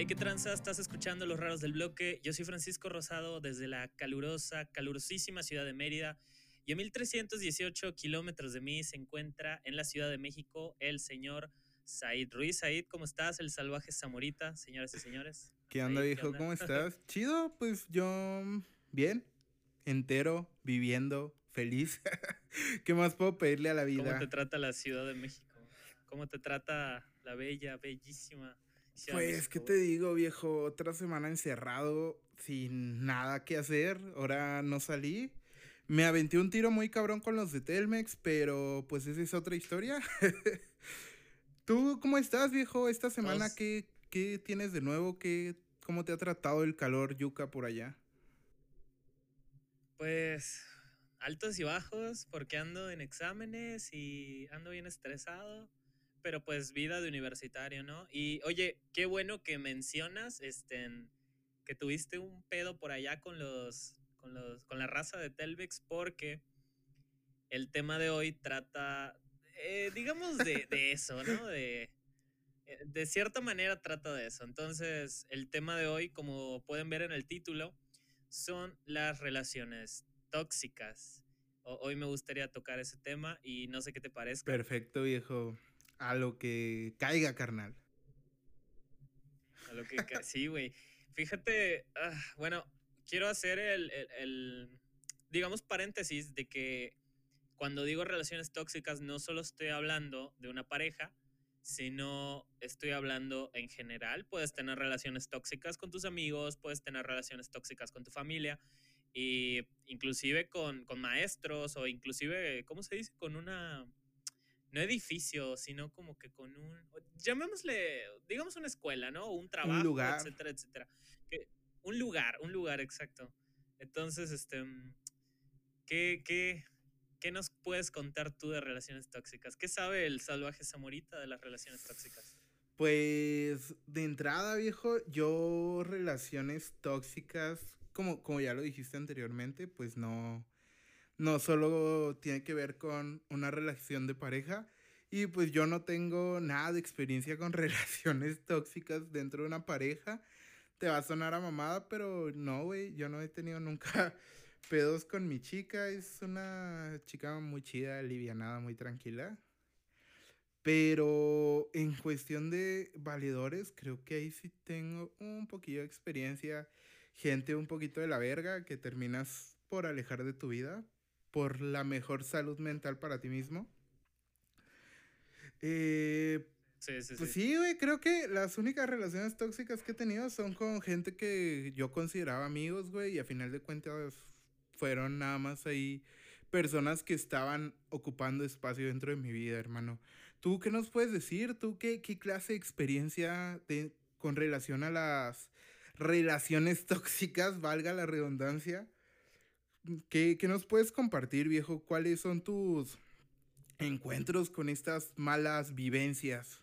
Hey, ¿qué tranza? Estás escuchando Los Raros del Bloque. Yo soy Francisco Rosado desde la calurosa, calurosísima ciudad de Mérida. Y a 1318 kilómetros de mí se encuentra en la Ciudad de México el señor Said Ruiz. Said, ¿cómo estás? El salvaje Zamorita, señoras y señores. ¿Qué onda, viejo? ¿Cómo estás? Chido, pues yo bien, entero, viviendo, feliz. ¿Qué más puedo pedirle a la vida? ¿Cómo te trata la Ciudad de México? ¿Cómo te trata la bella, bellísima pues, ¿qué te digo, viejo? Otra semana encerrado, sin nada que hacer. Ahora no salí. Me aventé un tiro muy cabrón con los de Telmex, pero pues esa es otra historia. ¿Tú cómo estás, viejo? Esta semana, ¿qué, ¿qué, tienes de nuevo? ¿Qué, ¿Cómo te ha tratado el calor yuca por allá? Pues altos y bajos, porque ando en exámenes y ando bien estresado pero pues vida de universitario, ¿no? Y oye, qué bueno que mencionas este, que tuviste un pedo por allá con los, con los, con la raza de Telvex, porque el tema de hoy trata, eh, digamos, de, de, eso, ¿no? De, eh, de cierta manera trata de eso. Entonces, el tema de hoy, como pueden ver en el título, son las relaciones tóxicas. hoy me gustaría tocar ese tema y no sé qué te parezca. Perfecto, viejo a lo que caiga, carnal. A lo que sí, güey. Fíjate, ah, bueno, quiero hacer el, digamos, paréntesis de que cuando digo relaciones tóxicas no solo estoy hablando de una pareja, sino estoy hablando en general. Puedes tener relaciones tóxicas con tus amigos, puedes tener relaciones tóxicas con tu familia, y inclusive con, con maestros o inclusive, ¿cómo se dice? Con una no edificio, sino como que con un, llamémosle, digamos una escuela, ¿no? Un trabajo, un lugar. etcétera, etcétera. un lugar, un lugar, exacto. Entonces, este, mm, ¿qué, qué, ¿qué nos puedes contar tú de relaciones tóxicas? ¿Qué sabe el salvaje Zamorita de las relaciones tóxicas? Pues, de entrada, viejo, yo relaciones tóxicas, como, como ya lo dijiste anteriormente, pues no, no solo tiene que ver con una relación de pareja. Y pues yo no tengo nada de experiencia con relaciones tóxicas dentro de una pareja. Te va a sonar a mamada, pero no, güey. Yo no he tenido nunca pedos con mi chica. Es una chica muy chida, alivianada, muy tranquila. Pero en cuestión de valedores, creo que ahí sí tengo un poquillo de experiencia. Gente un poquito de la verga que terminas por alejar de tu vida por la mejor salud mental para ti mismo. Eh, sí, sí, pues sí, güey, creo que las únicas relaciones tóxicas que he tenido son con gente que yo consideraba amigos, güey, y a final de cuentas fueron nada más ahí personas que estaban ocupando espacio dentro de mi vida, hermano. ¿Tú qué nos puedes decir? ¿Tú qué, qué clase de experiencia de, con relación a las relaciones tóxicas, valga la redundancia, ¿Qué, nos puedes compartir, viejo? ¿Cuáles son tus encuentros con estas malas vivencias?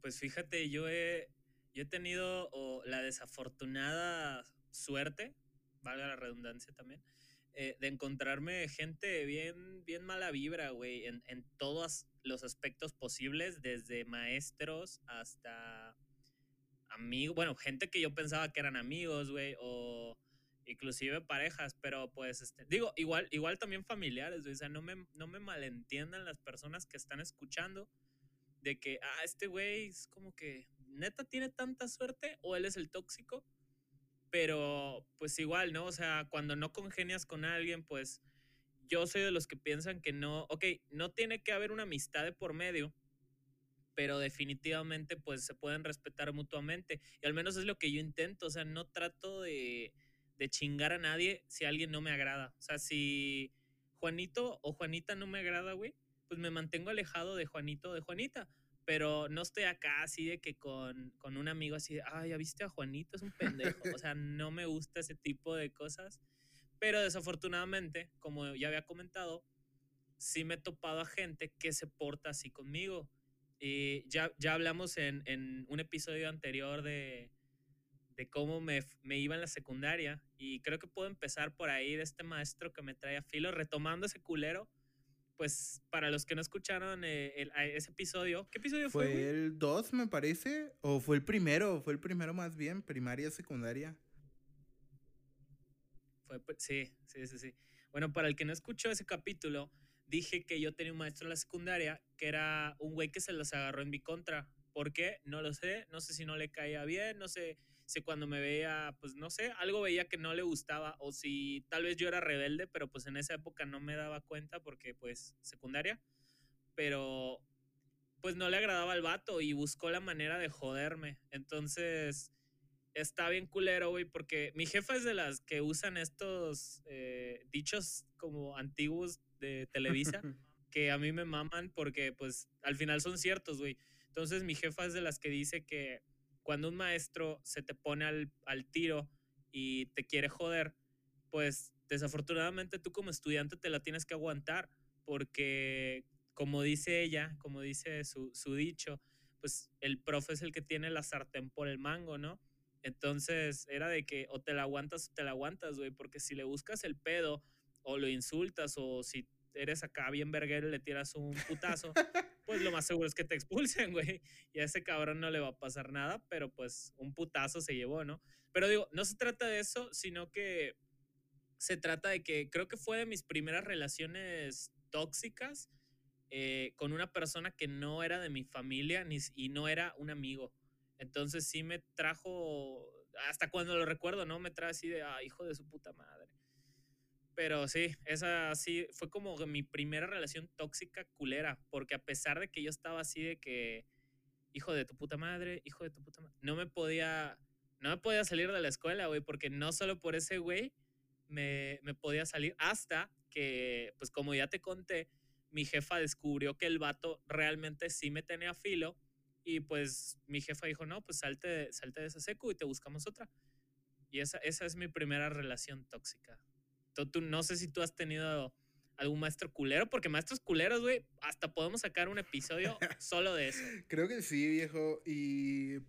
Pues fíjate, yo he, yo he tenido la desafortunada suerte, valga la redundancia también, eh, de encontrarme gente bien, bien mala vibra, güey, en, en todos los aspectos posibles, desde maestros hasta amigos, bueno, gente que yo pensaba que eran amigos, güey, o inclusive parejas, pero pues, este, digo, igual, igual también familiares, o sea, no me, no me malentiendan las personas que están escuchando de que, ah, este güey es como que neta tiene tanta suerte o él es el tóxico, pero pues igual, ¿no? O sea, cuando no congenias con alguien, pues yo soy de los que piensan que no, ok, no tiene que haber una amistad de por medio, pero definitivamente pues se pueden respetar mutuamente y al menos es lo que yo intento, o sea, no trato de de chingar a nadie si alguien no me agrada. O sea, si Juanito o Juanita no me agrada, güey, pues me mantengo alejado de Juanito o de Juanita. Pero no estoy acá así de que con, con un amigo así de, ay, ya viste a Juanito, es un pendejo. O sea, no me gusta ese tipo de cosas. Pero desafortunadamente, como ya había comentado, sí me he topado a gente que se porta así conmigo. Y ya, ya hablamos en, en un episodio anterior de, de cómo me, me, iba en la secundaria. Y creo que puedo empezar por ahí de este maestro que me trae a filo, retomando ese culero. pues para los que no escucharon eh, ese episodio, ¿qué episodio fue? Fue el 2, me parece, o fue el primero, fue el primero más bien, primaria, secundaria. Fue, sí, sí, sí, sí. Bueno, para el que no escuchó ese capítulo, dije que yo tenía un maestro en la secundaria que era un güey que se los agarró en mi contra. ¿Por qué? No lo sé. No sé si no le caía bien, no sé si cuando me veía, pues no sé, algo veía que no le gustaba o si tal vez yo era rebelde, pero pues en esa época no me daba cuenta porque pues secundaria. Pero pues no le agradaba al vato y buscó la manera de joderme. Entonces está bien culero, güey, porque mi jefa es de las que usan estos eh, dichos como antiguos de Televisa, que a mí me maman porque pues al final son ciertos, güey. Entonces mi jefa es de las que dice que cuando un maestro se te pone al, al tiro y te quiere joder, pues desafortunadamente tú como estudiante te la tienes que aguantar porque como dice ella, como dice su, su dicho, pues el profe es el que tiene la sartén por el mango, ¿no? Entonces era de que o te la aguantas o te la aguantas, güey, porque si le buscas el pedo o lo insultas o si eres acá bien verguero y le tiras un putazo, pues lo más seguro es que te expulsen, güey. Y a ese cabrón no le va a pasar nada, pero pues un putazo se llevó, ¿no? Pero digo, no se trata de eso, sino que se trata de que creo que fue de mis primeras relaciones tóxicas eh, con una persona que no era de mi familia ni, y no era un amigo. Entonces sí me trajo, hasta cuando lo recuerdo, ¿no? Me trae así de, ah, hijo de su puta madre. Pero sí, esa sí fue como mi primera relación tóxica culera, porque a pesar de que yo estaba así de que, hijo de tu puta madre, hijo de tu puta madre, no me podía, no me podía salir de la escuela, güey, porque no solo por ese güey me, me podía salir, hasta que, pues como ya te conté, mi jefa descubrió que el vato realmente sí me tenía filo y pues mi jefa dijo, no, pues salte, salte de esa seco y te buscamos otra. Y esa, esa es mi primera relación tóxica. Tú, no sé si tú has tenido algún maestro culero, porque maestros culeros, güey, hasta podemos sacar un episodio solo de eso. Creo que sí, viejo. Y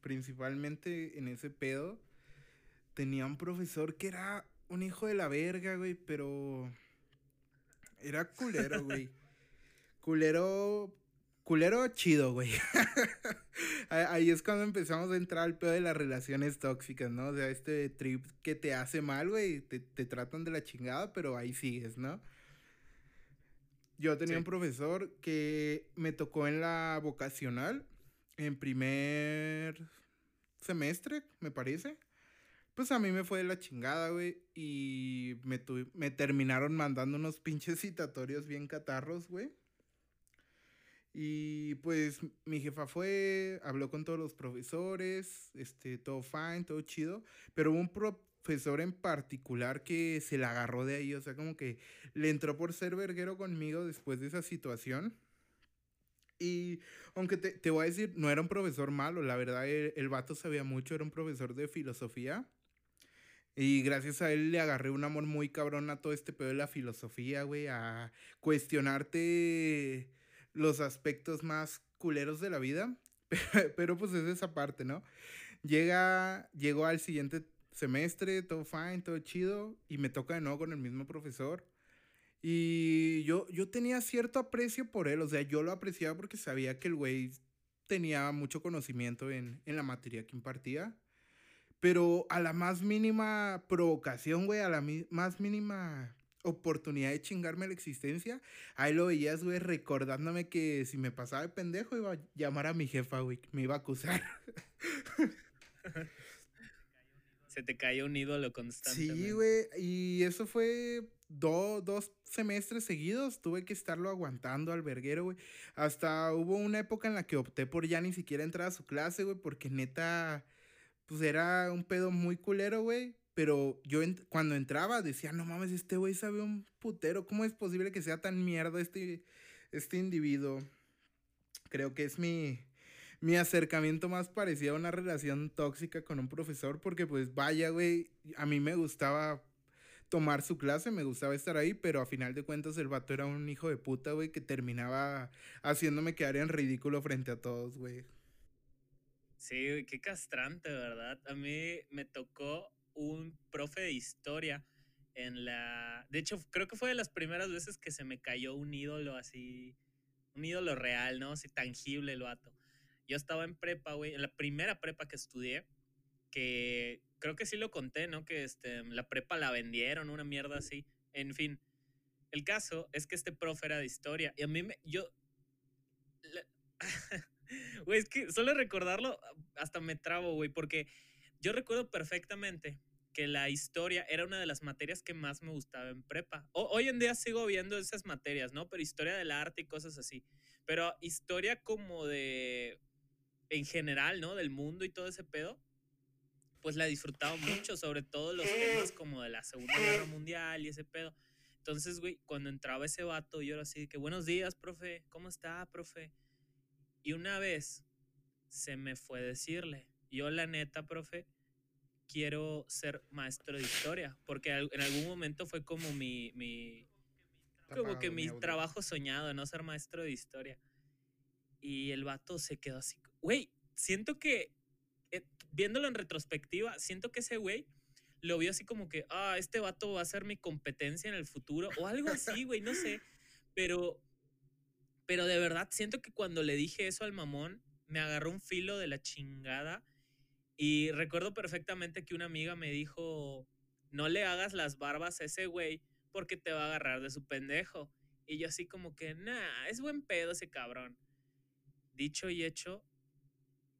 principalmente en ese pedo, tenía un profesor que era un hijo de la verga, güey, pero era culero, güey. culero culero chido, güey. Ahí es cuando empezamos a entrar al pedo de las relaciones tóxicas, ¿no? O sea, este trip que te hace mal, güey, te, tratan de la chingada, pero ahí sigues, ¿no? Yo tenía un profesor que me tocó en la vocacional, en primer semestre, me parece. Pues a mí me fue de la chingada, güey. Y me, me terminaron mandando unos pinches citatorios bien catarros, güey. Y pues mi jefa fue, habló con todos los profesores, este, todo fine, todo chido, pero hubo un profesor en particular que se la agarró de ahí, o sea, como que le entró por ser verguero conmigo después de esa situación. Y aunque te, te voy a decir, no era un profesor malo, la verdad el, el vato sabía mucho, era un profesor de filosofía. Y gracias a él le agarré un amor muy cabrón a todo este pedo de la filosofía, güey, a cuestionarte los aspectos más culeros de la vida, pero pues es esa parte, ¿no? Llega, llegó al siguiente semestre, todo fine, todo chido, y me toca de nuevo con el mismo profesor. Y yo, yo tenía cierto aprecio por él, o sea, yo lo apreciaba porque sabía que el güey tenía mucho conocimiento en, en la materia que impartía. Pero a la más mínima provocación, güey, a la más mínima oportunidad de chingarme la existencia, ahí lo veías, güey, recordándome que si me pasaba de pendejo iba a llamar a mi jefa, güey, me iba a acusar. Se te cayó un ídolo constante. Sí, güey, y eso fue dos semestres seguidos, tuve que estarlo aguantando al verguero, güey. Hasta hubo una época en la que opté por ya ni siquiera entrar a su clase, güey, porque neta, pues era un pedo muy culero, güey pero yo cuando entraba decía, no mames, este güey sabe un putero. ¿Cómo es posible que sea tan mierda este, este individuo? Creo que es mi, mi acercamiento más parecido a una relación tóxica con un profesor, porque pues vaya, güey, a mí me gustaba tomar su clase, me gustaba estar ahí, pero a final de cuentas el vato era un hijo de puta, güey, que terminaba haciéndome quedar en ridículo frente a todos, güey. Sí, qué castrante, ¿verdad? A mí me tocó un profe de historia en la... De hecho, creo que fue de las primeras veces que se me cayó un ídolo así, un ídolo real, ¿no? Así tangible el vato. Yo estaba en prepa, güey, en la primera prepa que estudié, que creo que sí lo conté, ¿no? Que este, la prepa la vendieron, una mierda así. En fin, el caso es que este profe era de historia y a mí me, yo, güey, es que solo recordarlo hasta me trabo, güey, porque yo recuerdo perfectamente que la historia era una de las materias que más me gustaba en prepa. hoy en día sigo viendo esas materias, ¿no? Pero historia del arte y cosas así. Pero historia como de, en general, ¿no? Del mundo y todo ese pedo, pues la he disfrutado mucho, sobre todo los temas como de la Segunda Guerra Mundial y ese pedo. Entonces, güey, cuando entraba ese vato, yo era así de que, buenos días, profe, ¿cómo está, profe? Y una vez se me fue decirle, yo la neta, profe, quiero ser maestro de historia, porque en algún momento fue como mi, mi como que mi trabajo soñado, no ser maestro de historia. Y el vato se quedó así, güey, siento que, eh, viéndolo en retrospectiva, siento que ese güey lo vio así como que, ah, este vato va a ser mi competencia en el futuro, o algo así, güey, no sé, pero, pero de verdad siento que cuando le dije eso al mamón, me agarró un filo de la chingada y recuerdo perfectamente que una amiga me dijo, no le hagas las barbas a ese güey porque te va a agarrar de su pendejo. Y yo así como que, nah, es buen pedo ese cabrón. Dicho y hecho,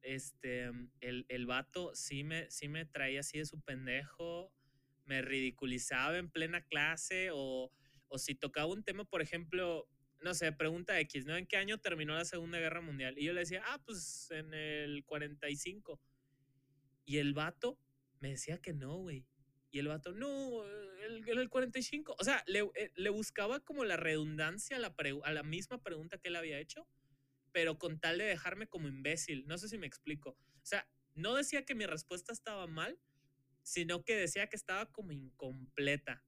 este, el, el vato sí me, sí me traía así de su pendejo, me ridiculizaba en plena clase o, o si tocaba un tema, por ejemplo, no sé, pregunta X, ¿no? ¿En qué año terminó la Segunda Guerra Mundial? Y yo le decía, ah, pues en el 45. Y el vato me decía que no, güey. Y el vato, no, el, el 45. O sea, le, eh, le buscaba como la redundancia la, a la misma pregunta que él había hecho, pero con tal de dejarme como imbécil. No sé si me explico. O sea, no decía que mi respuesta estaba mal, sino que decía que estaba como incompleta.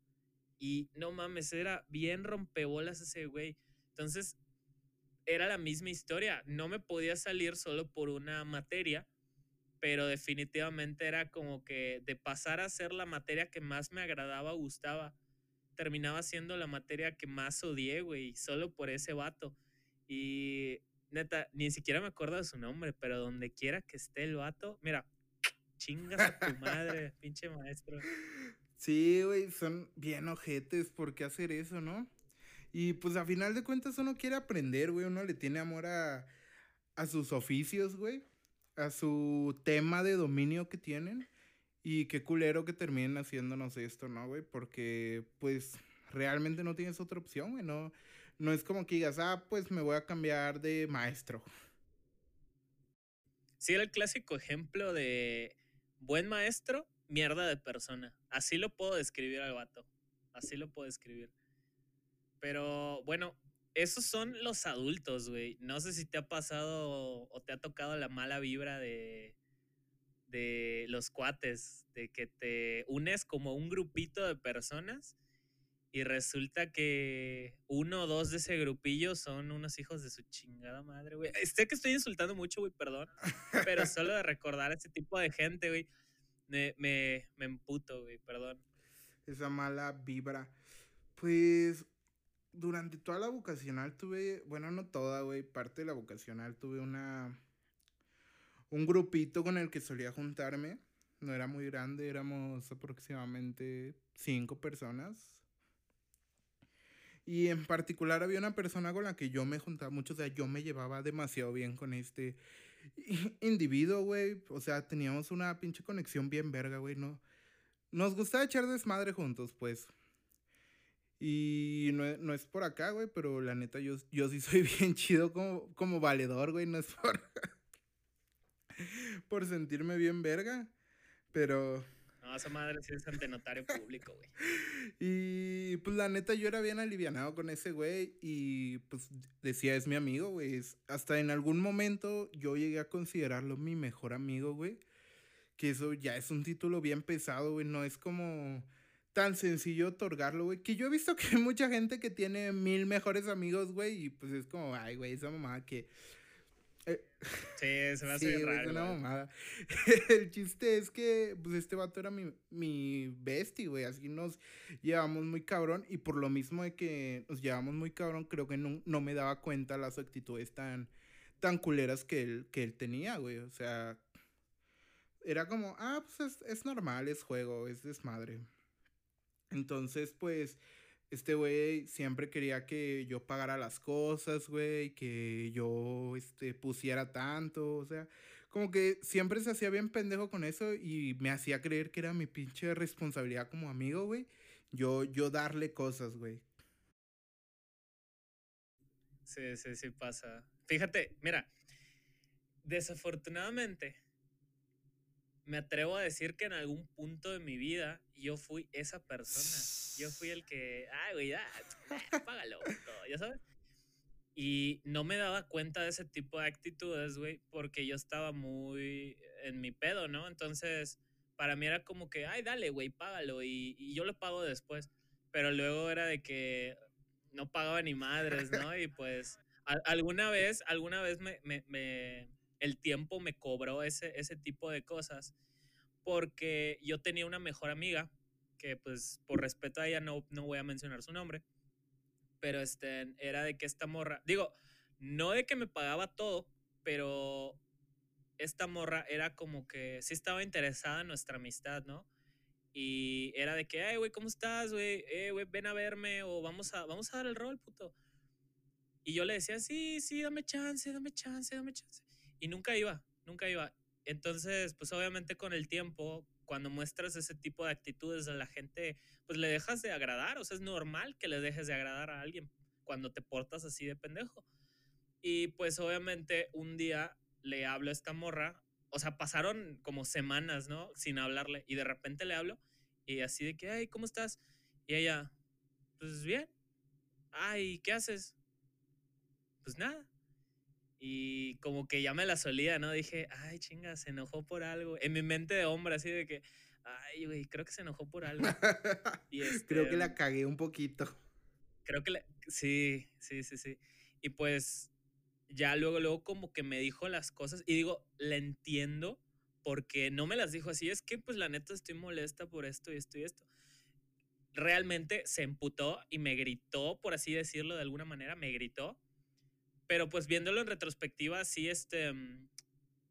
Y no mames, era bien rompebolas ese güey. Entonces, era la misma historia. No me podía salir solo por una materia pero definitivamente era como que de pasar a ser la materia que más me agradaba, gustaba, terminaba siendo la materia que más odié, güey, solo por ese vato. Y neta, ni siquiera me acuerdo de su nombre, pero donde quiera que esté el vato, mira, chingas a tu madre, pinche maestro. Sí, güey, son bien ojetes, ¿por qué hacer eso, no? Y pues a final de cuentas uno quiere aprender, güey, uno le tiene amor a, a sus oficios, güey a su tema de dominio que tienen. Y qué culero que terminen haciéndonos esto, ¿no, güey? Porque, pues, realmente no tienes otra opción, güey. No, no es como que digas, ah, pues me voy a cambiar de maestro. Sí, era el clásico ejemplo de buen maestro, mierda de persona. Así lo puedo describir al vato. Así lo puedo describir. Pero bueno, esos son los adultos, güey. No sé si te ha pasado o te ha tocado la mala vibra de, de los cuates, de que te unes como un grupito de personas y resulta que uno o dos de ese grupillo son unos hijos de su chingada madre, güey. Sé que estoy insultando mucho, güey, perdón, pero solo de recordar a ese tipo de gente, güey, me, me, me emputo, güey, perdón. Esa mala vibra. Pues durante toda la vocacional tuve, bueno, no toda, güey, parte de la vocacional tuve una, un grupito con el que solía juntarme. No era muy grande, éramos aproximadamente cinco personas. Y en particular había una persona con la que yo me juntaba mucho, o sea, yo me llevaba demasiado bien con este individuo, güey. O sea, teníamos una pinche conexión bien verga, güey, ¿no? Nos gustaba echar desmadre juntos, pues. Y no, es por acá, güey, pero la neta yo, yo sí soy bien chido como, como valedor, güey, no es por, por sentirme bien verga, pero... No, esa madre sí es ante notario público, güey. Y pues la neta yo era bien alivianado con ese güey y pues decía, es mi amigo, güey. Hasta en algún momento yo llegué a considerarlo mi mejor amigo, güey. Que eso ya es un título bien pesado, güey. No es como tan sencillo otorgarlo, güey. Que yo he visto que hay mucha gente que tiene mil mejores amigos, güey. Y pues es como, ay, güey, esa mamá que. Eh, sí, se me hace sí, raro. una mamada. El chiste es que, pues, este vato era mi, mi bestie, güey. Así nos llevamos muy cabrón. Y por lo mismo de que nos llevamos muy cabrón, creo que no, no me daba cuenta las actitudes tan, tan culeras que él, que él tenía, güey. O sea, era como, ah, pues es, es normal, es juego, es desmadre. Entonces, pues este güey siempre quería que yo pagara las cosas, güey, que yo este, pusiera tanto, o sea, como que siempre se hacía bien pendejo con eso y me hacía creer que era mi pinche responsabilidad como amigo, güey, yo, yo darle cosas, güey. Sí, sí, sí pasa. Fíjate, mira, desafortunadamente, me atrevo a decir que en algún punto de mi vida yo fui esa persona. Yo fui el que, ay, güey, págalo, ya sabes. Y no me daba cuenta de ese tipo de actitudes, güey, porque yo estaba muy en mi pedo, ¿no? Entonces, para mí era como que, ay, dale, güey, págalo y, yo lo pago después. Pero luego era de que no pagaba ni madres, ¿no? Y pues, alguna vez, alguna vez me el tiempo me cobró ese, ese tipo de cosas porque yo tenía una mejor amiga que pues por respeto a ella no, no voy a mencionar su nombre, pero este, era de que esta morra, digo, no de que me pagaba todo, pero esta morra era como que sí estaba interesada en nuestra amistad, ¿no? Y era de que, ay, güey, ¿cómo estás, güey? Eh, güey, ven a verme o vamos a, vamos a dar el rol, puto. Y yo le decía, sí, sí, dame chance, dame chance, dame chance. Y nunca iba, nunca iba. Entonces, pues obviamente con el tiempo, cuando muestras ese tipo de actitudes a la gente, pues le dejas de agradar. O sea, es normal que le dejes de agradar a alguien cuando te portas así de pendejo. Y pues obviamente un día le hablo a esta morra. O sea, pasaron como semanas, ¿no? Sin hablarle. Y de repente le hablo y así de que, ay, ¿cómo estás? Y ella, pues bien. Ay, ¿qué haces? Pues nada. Y como que ya me la solía, ¿no? Dije, ay, chinga, se enojó por algo. En mi mente de hombre, así de que, ay, güey, creo que se enojó por algo. y creo que la este, cagué un poquito. Creo que la, sí, sí, sí, sí. Y pues ya luego, luego como que me dijo las cosas y digo, la entiendo porque no me las dijo así, es que pues la neta estoy molesta por esto y esto y esto. Realmente se emputó y me gritó, por así decirlo de alguna manera, me gritó pero pues viéndolo en retrospectiva, sí, este, mm,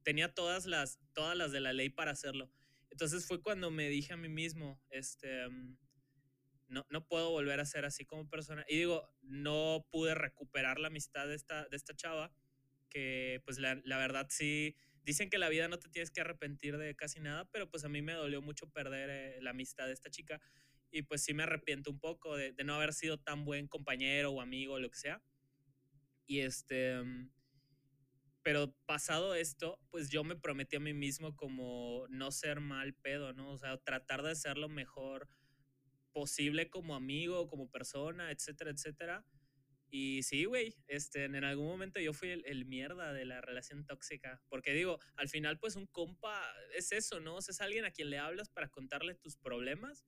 tenía todas las, todas las de la ley para hacerlo. Entonces fue cuando me dije a mí mismo, este, mm, no, no puedo volver a ser así como persona. Y digo, no pude recuperar la amistad de esta, de esta chava, que pues la, la verdad sí, dicen que la vida no te tienes que arrepentir de casi nada, pero pues a mí me dolió mucho perder eh, la amistad de esta chica. Y pues sí me arrepiento un poco de, de no haber sido tan buen compañero o amigo o lo que sea. Y este, mm, pero pasado esto, pues yo me prometí a mí mismo como no ser mal pedo, ¿no? O sea, tratar de ser lo mejor posible como amigo, como persona, etcétera, etcétera. Y sí, güey, este, en algún momento yo fui el, mierda de la relación tóxica. Porque digo, al final, pues un compa es eso, ¿no? O sea, es alguien a quien le hablas para contarle tus problemas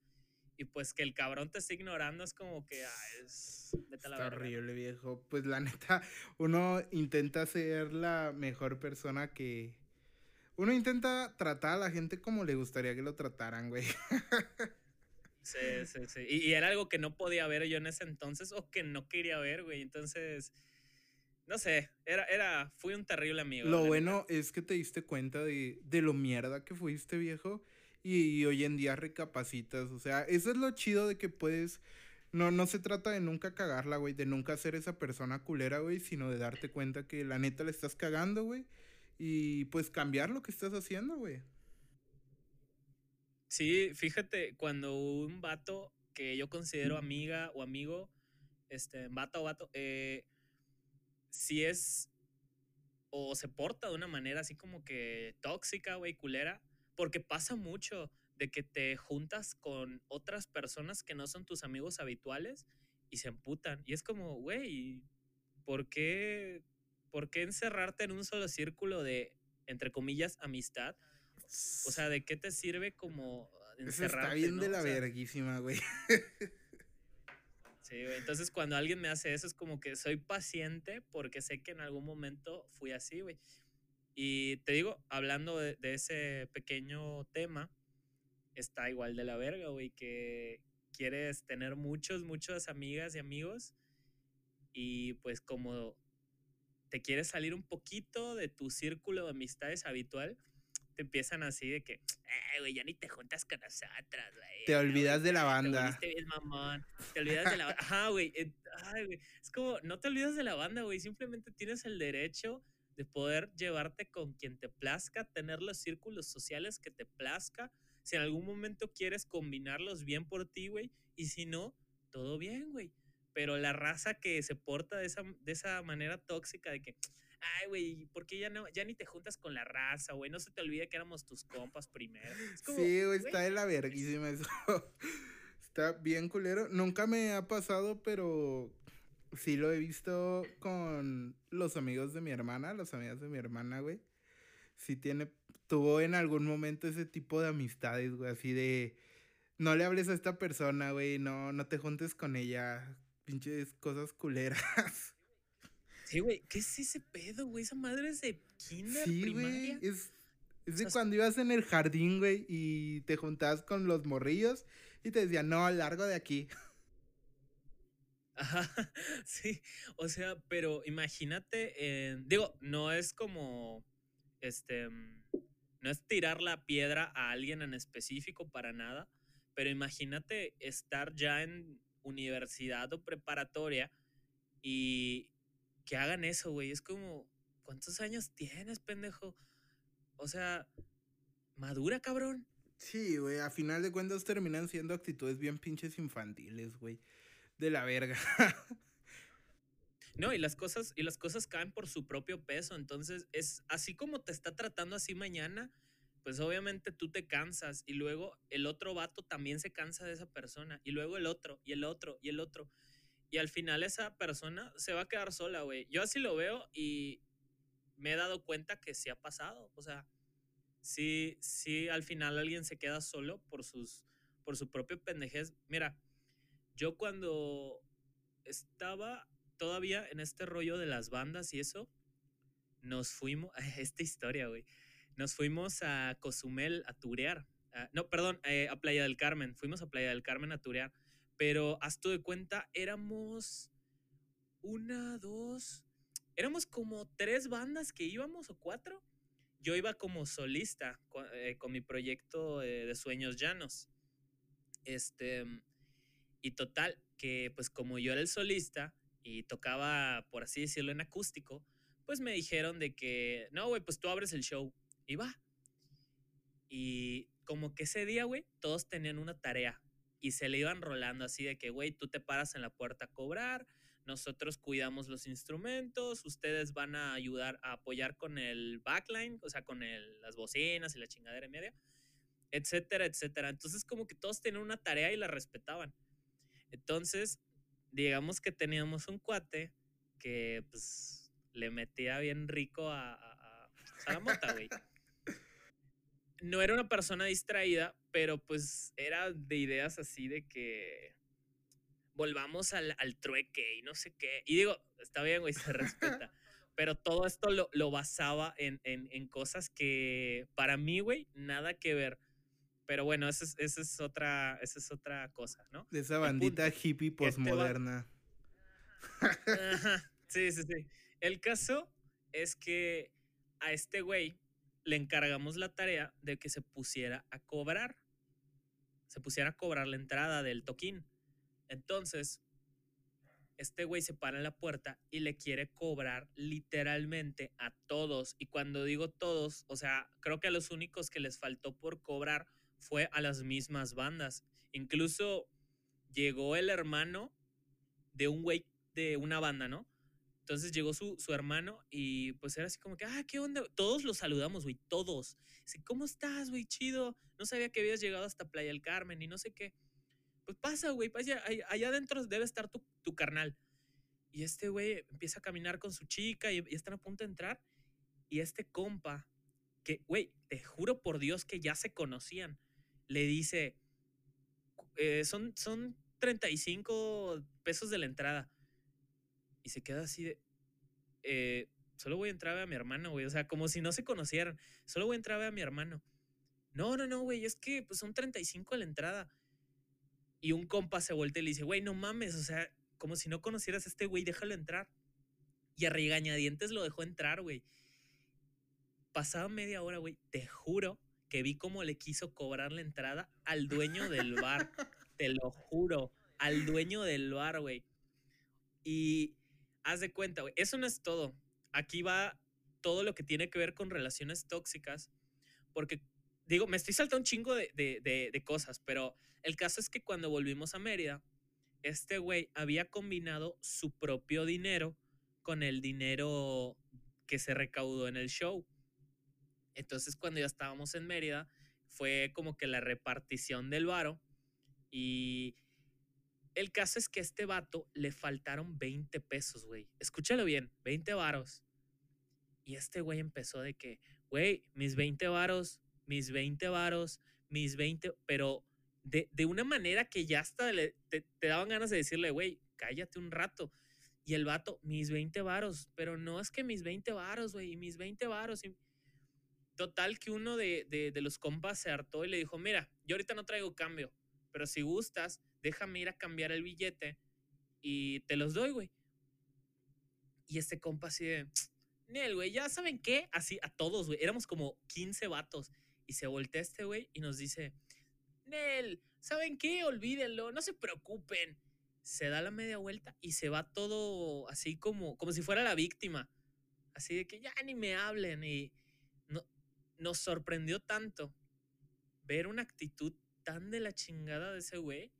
y pues que el cabrón te esté ignorando es como que ah, es Está horrible, viejo. Pues la neta, uno intenta ser la mejor persona que. Uno intenta tratar a la gente como le gustaría que lo trataran, güey. Sí, sí, sí. Y, era algo que no podía ver yo en ese entonces o que no quería ver, güey. Entonces, no sé, era, era, fui un terrible amigo. Lo bueno es que te diste cuenta de, de lo mierda que fuiste, viejo y, hoy en día recapacitas. O sea, eso es lo chido de que puedes. No, no se trata de nunca cagarla, güey, de nunca ser esa persona culera, güey, sino de darte cuenta que la neta le estás cagando, güey. Y pues cambiar lo que estás haciendo, güey. Sí, fíjate, cuando un vato que yo considero amiga o amigo, este, vato o vato, eh, si es o se porta de una manera así como que tóxica, güey, culera, porque pasa mucho de que te juntas con otras personas que no son tus amigos habituales y se emputan. Y es como, güey, ¿por qué, ¿por qué encerrarte en un solo círculo de, entre comillas, amistad? O sea, ¿de qué te sirve como encerrarte? está bien de la verguísima, güey. Sí, güey. Entonces, cuando alguien me hace eso, es como que soy paciente porque sé que en algún momento fui así, güey. Y te digo, hablando de, de ese pequeño tema, está igual de la verga, güey, que quieres tener muchos, muchas amigas y amigos y pues como te quieres salir un poquito de tu círculo de amistades habitual, te empiezan así de que, eh, güey, ya ni te juntas con nosotras, güey. Te olvidas de la banda. Te bien, mamón. Te olvidas de la banda. Ajá, güey. Ay, güey. Es como, no te olvidas de la banda, güey. Simplemente tienes el derecho de poder llevarte con quien te plazca, tener los círculos sociales que te plazca. Si en algún momento quieres combinarlos bien por ti, güey. Y si no, todo bien, güey. Pero la raza que se porta de esa, de esa manera tóxica de que, ay, güey, ¿por qué ya, no, ya ni te juntas con la raza, güey? No se te olvide que éramos tus compas primero. sí, güey, está de la verguísima eso. está bien culero. Nunca me ha pasado, pero sí lo he visto con los amigos de mi hermana, los amigos de mi hermana, güey. Sí tiene, tuvo en algún momento ese tipo de amistades, güey, así de, no le hables a esta persona, güey, no, no te juntes con ella, pinches cosas culeras. Sí, güey, ¿qué es ese pedo, güey? Esa madre es de kinder, sí, Güey, es, es de cuando ibas en el jardín, güey, y te juntabas con los morrillos y te decían, no, largo de aquí. Ajá, sí, o sea, pero imagínate, eh, digo, no es como, este, mm, no es tirar la piedra a alguien en específico para nada, pero imagínate estar ya en universidad o preparatoria y que hagan eso, güey. Es como, ¿cuántos años tienes, pendejo? O sea, madura, cabrón. Sí, güey, a final de cuentas terminan siendo actitudes bien pinches infantiles, güey. De la verga. No, y las cosas, y las cosas caen por su propio peso. Entonces, es así como te está tratando así mañana, pues obviamente tú te cansas. Y luego el otro vato también se cansa de esa persona. Y luego el otro, y el otro, y el otro. Y al final esa persona se va a quedar sola, güey. Yo así lo veo y me he dado cuenta que sí ha pasado. O sea, sí, sí, al final alguien se queda solo por sus, por su propio pendejez. Mira, yo cuando estaba todavía en este rollo de las bandas y eso, nos fuimos, esta historia, güey, nos fuimos a Cozumel a turear. no, perdón, eh, a Playa del Carmen. Fuimos a Playa del Carmen a turear. Pero hazte de cuenta, éramos una, dos, éramos como tres bandas que íbamos o cuatro. Yo iba como solista con, eh, mi proyecto de Sueños Llanos. Este, y total, que pues como yo era el solista y tocaba, por así decirlo, en acústico, pues me dijeron de que, no, güey, pues tú abres el show. Y va. Y como que ese día, güey, todos tenían una tarea y se le iban rolando así de que, güey, tú te paras en la puerta a cobrar, nosotros cuidamos los instrumentos, ustedes van a ayudar a apoyar con el backline, o sea, con el, las bocinas y la chingadera media, etcétera, etcétera. Entonces como que todos tenían una tarea y la respetaban. Entonces, digamos que teníamos un cuate que pues le metía bien rico a, a, a la mota, güey. No era una persona distraída, pero pues era de ideas así de que volvamos al, al trueque y no sé qué. Y digo, está bien, güey, se respeta. pero todo esto lo, lo basaba en, en, en, cosas que para mí, güey, nada que ver. Pero bueno, esa es, esa es, otra, esa es otra cosa, ¿no? De esa bandita hippie este postmoderna. Sí, sí, sí. El caso es que a este güey le encargamos la tarea de que se pusiera a cobrar se pusiera a cobrar la entrada del toquín. Entonces, este güey se para en la puerta y le quiere cobrar literalmente a todos. Y cuando digo todos, o sea, creo que a los únicos que les faltó por cobrar fue a las mismas bandas. Incluso llegó el hermano de un güey de una banda, ¿no? Entonces llegó su, su, hermano y pues era así como que, ah, ¿qué onda? Todos los saludamos, güey, todos. Dice, ¿cómo estás, güey? Chido. No sabía que habías llegado hasta Playa del Carmen y no sé qué. Pues pasa, güey, allá, allá adentro debe estar tu, tu carnal. Y este güey empieza a caminar con su chica y, están a punto de entrar. Y este compa, que, güey, te juro por Dios que ya se conocían, le dice, eh, son, son 35 pesos de la entrada. Y se queda así de, eh, solo voy a entrar a ver a mi hermano, güey. O sea, como si no se conocieran. Solo voy a entrar a ver a mi hermano. No, no, no, güey. Es que pues son 35 la entrada. Y un compa se voltea y le dice, güey, no mames. O sea, como si no conocieras a este güey, déjalo entrar. Y a regañadientes lo dejó entrar, güey. Pasaba media hora, güey. Te juro que vi cómo le quiso cobrar la entrada al dueño del bar. te lo juro. Al dueño del bar, güey. Y haz de cuenta, güey. Eso no es todo aquí va todo lo que tiene que ver con relaciones tóxicas, porque digo, me estoy saltando un chingo de, cosas, pero el caso es que cuando volvimos a Mérida, este güey había combinado su propio dinero con el dinero que se recaudó en el show. Entonces, cuando ya estábamos en Mérida, fue como que la repartición del varo. Y el caso es que a este vato le faltaron 20 pesos, güey. Escúchalo bien, 20 varos. Y este güey empezó de que, güey, mis 20 varos, mis 20 varos, mis 20, pero de, una manera que ya hasta te, daban ganas de decirle, güey, cállate un rato. Y el vato, mis 20 varos, pero no es que mis 20 varos, güey, y mis 20 varos. Total que uno de, de, los compas se hartó y le dijo, mira, yo ahorita no traigo cambio, pero si gustas, déjame ir a cambiar el billete y te los doy, güey. Y este compa así de, Nel, güey, ya saben qué, así a todos, güey, éramos como 15 vatos. Y se voltea este güey y nos dice, Nel, ¿saben qué? Olvídenlo, no se preocupen. Se da la media vuelta y se va todo así como, como si fuera la víctima. Así de que ya ni me hablen. Y nos sorprendió tanto ver una actitud tan de la chingada de ese güey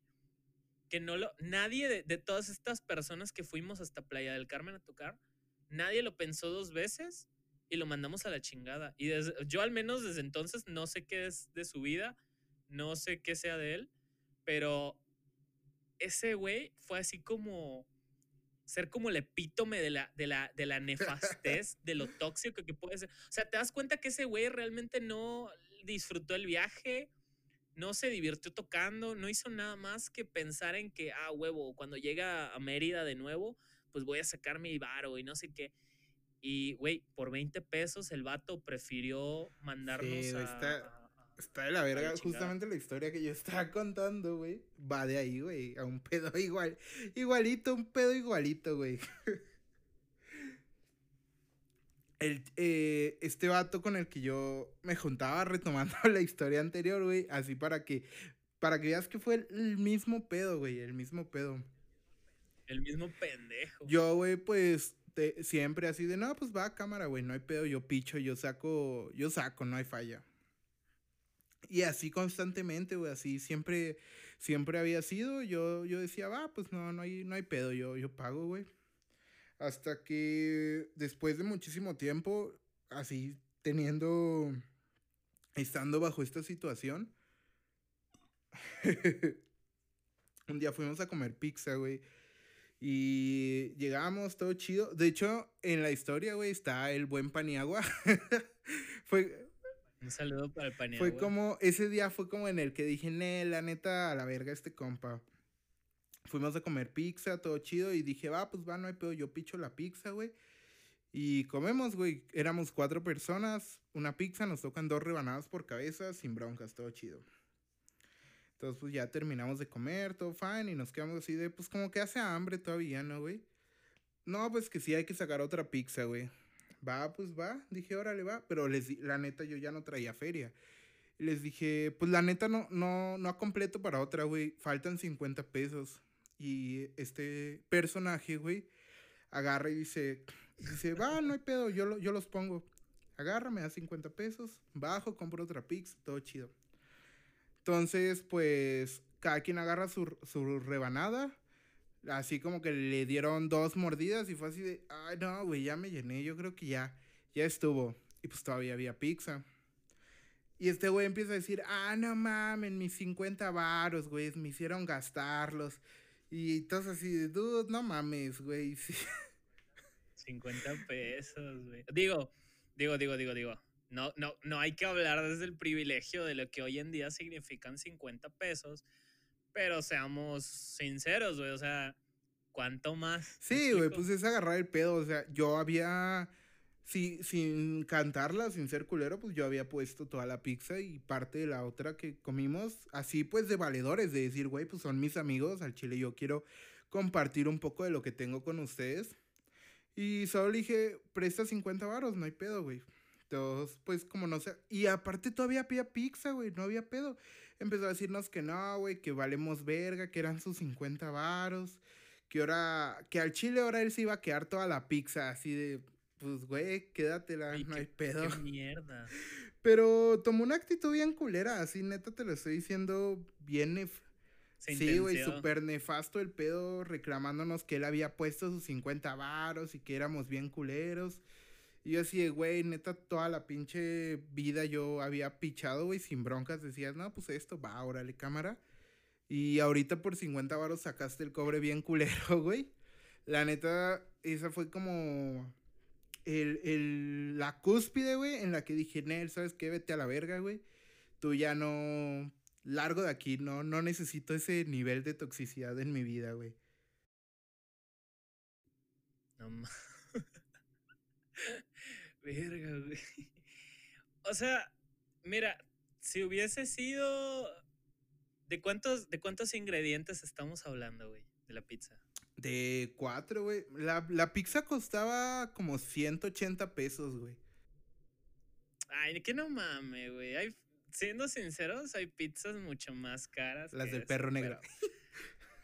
que no lo, nadie de, todas estas personas que fuimos hasta Playa del Carmen a tocar, nadie lo pensó dos veces y lo mandamos a la chingada. Y yo al menos desde entonces no sé qué es de su vida, no sé qué sea de él, pero ese güey fue así como ser como el epítome de la, de la, de la nefastez, de lo tóxico que puede ser. O sea, te das cuenta que ese güey realmente no disfrutó el viaje, no se divirtió tocando, no hizo nada más que pensar en que, ah, huevo, cuando llega a Mérida de nuevo, pues voy a sacar mi varo y no sé qué. Y, güey, por 20 pesos el vato prefirió mandarnos a, está, está, de la verga. Justamente la historia que yo estaba contando, güey, va de ahí, güey, a un pedo igual. Igualito, un pedo igualito, güey. El, eh, este vato con el que yo me juntaba retomando la historia anterior, güey, así para que, para que veas que fue el mismo pedo, güey, el mismo pedo. El mismo pendejo. Yo, güey, pues siempre así de, no, pues va a cámara, güey, no hay pedo, yo picho, yo saco, yo saco, no hay falla. Y así constantemente, güey, así siempre, siempre había sido, yo, yo decía, va, pues no, no hay, no hay pedo, yo, yo pago, güey. Hasta que después de muchísimo tiempo, así teniendo, estando bajo esta situación, un día fuimos a comer pizza, güey. Y llegamos, todo chido. De hecho, en la historia, güey, está el buen Paniagua. fue. Un saludo para el Paniagua. Fue como, ese día fue como en el que dije, ne, la neta, a la verga este compa. Fuimos a comer pizza, todo chido. Y dije, va, pues va, no hay pedo, yo picho la pizza, güey. Y comemos, güey. Éramos cuatro personas, una pizza, nos tocan dos rebanadas por cabeza, sin broncas, todo chido. Entonces, pues ya terminamos de comer, todo fine, y nos quedamos así de, pues como que hace hambre todavía, ¿no, güey? No, pues que sí hay que sacar otra pizza, güey. Va, pues va. Dije, órale, va. Pero les la neta, yo ya no traía feria. Les dije, pues la neta no, no, no completo para otra, güey. Faltan 50 pesos. Y este personaje, güey, agarra y dice, dice, va, no hay pedo, yo, yo los pongo. Agarra, me da 50 pesos, bajo, compro otra pizza, todo chido. Entonces, pues, cada quien agarra su, rebanada. Así como que le dieron dos mordidas y fue así de, ay, no, güey, ya me llené, yo creo que ya, ya estuvo. Y pues todavía había pizza. Y este güey empieza a decir, ah, no mames, mis 50 varos, güey, me hicieron gastarlos. Y entonces así de, dude, no mames, güey. 50 pesos, güey. Digo, digo, digo, digo, digo. No, no, no hay que hablar desde el privilegio de lo que hoy en día significan 50 pesos, Pero seamos sinceros, güey, o sea, ¿cuánto más? Sí, güey, pues es agarrar el pedo, o sea, yo había Sí, sin cantarla, sin ser culero, pues yo había puesto toda la pizza y parte de la otra que comimos, así pues de valedores, de decir, güey, pues son mis amigos, al chile yo quiero compartir un poco de lo que tengo con ustedes. Y solo le dije, presta 50 varos, no hay pedo, güey. Entonces, pues como no sé, y aparte todavía había pizza, güey, no había pedo. Empezó a decirnos que no, güey, que valemos verga, que eran sus 50 varos, que ahora, que al chile ahora él se iba a quedar toda la pizza, así de pues, güey, quédatela, no hay pedo. Qué mierda. Pero tomó una actitud bien culera, así neta te lo estoy diciendo bien nef Sí, güey, súper nefasto el pedo, reclamándonos que él había puesto sus 50 varos y que éramos bien culeros. Y yo así, güey, neta, toda la pinche vida yo había pichado, güey, sin broncas. Decías, no, pues esto, va, órale, cámara. Y ahorita por 50 varos sacaste el cobre bien culero, güey. La neta, esa fue como el, el, la cúspide, güey, en la que dije, Nel, ¿sabes qué? Vete a la verga, güey. Tú ya no. Largo de aquí, no, no necesito ese nivel de toxicidad en mi vida, güey. No Verga, güey. O sea, mira, si hubiese sido. ¿De cuántos, ¿De cuántos ingredientes estamos hablando, güey? De la pizza. De cuatro, güey. La, la pizza costaba como 180 pesos, güey. Ay, que no mames, güey. Hay, siendo sinceros, hay pizzas mucho más caras. Las del perro negro.